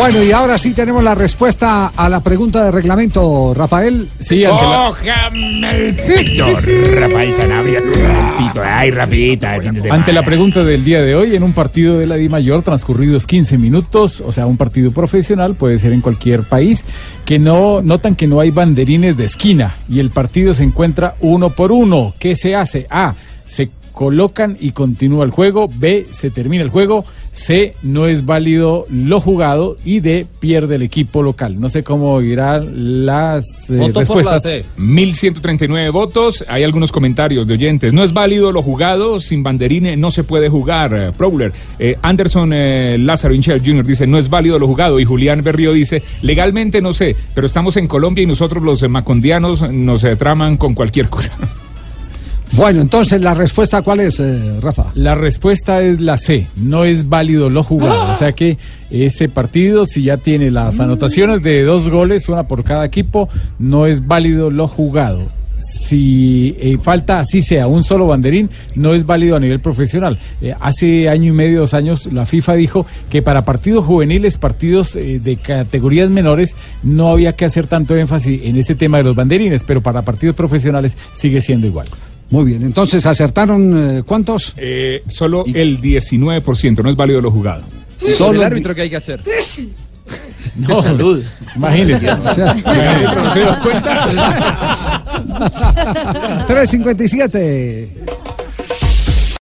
Bueno, y ahora sí tenemos la respuesta a la pregunta de reglamento, Rafael. Sí, ante la, ¡Cójame el pito! Rafael Sanabria. Ay, rapidita, el fin de semana. ante la pregunta del día de hoy, en un partido de la Di Mayor transcurridos 15 minutos, o sea, un partido profesional, puede ser en cualquier país, que no notan que no hay banderines de esquina y el partido se encuentra uno por uno. ¿Qué se hace? A, se colocan y continúa el juego. B, se termina el juego. C, no es válido lo jugado. Y D, pierde el equipo local. No sé cómo irán las eh, la respuestas. C. 1139 votos. Hay algunos comentarios de oyentes. No es válido lo jugado. Sin banderine no se puede jugar. Eh, Prowler. Eh, Anderson eh, Lázaro Incher Jr. dice no es válido lo jugado. Y Julián Berrío dice legalmente no sé, pero estamos en Colombia y nosotros los macondianos nos traman con cualquier cosa. Bueno, entonces la respuesta cuál es, eh, Rafa. La respuesta es la C, no es válido lo jugado. O sea que ese partido, si ya tiene las anotaciones de dos goles, una por cada equipo, no es válido lo jugado. Si eh, falta así sea un solo banderín, no es válido a nivel profesional. Eh, hace año y medio, dos años, la FIFA dijo que para partidos juveniles, partidos eh, de categorías menores, no había que hacer tanto énfasis en ese tema de los banderines, pero para partidos profesionales sigue siendo igual. Muy bien, entonces acertaron eh, cuántos? Eh, solo el 19% no es válido lo jugado. Solo el árbitro que hay que hacer. No, imagínese. O sea, ¿No se da cuenta? 357.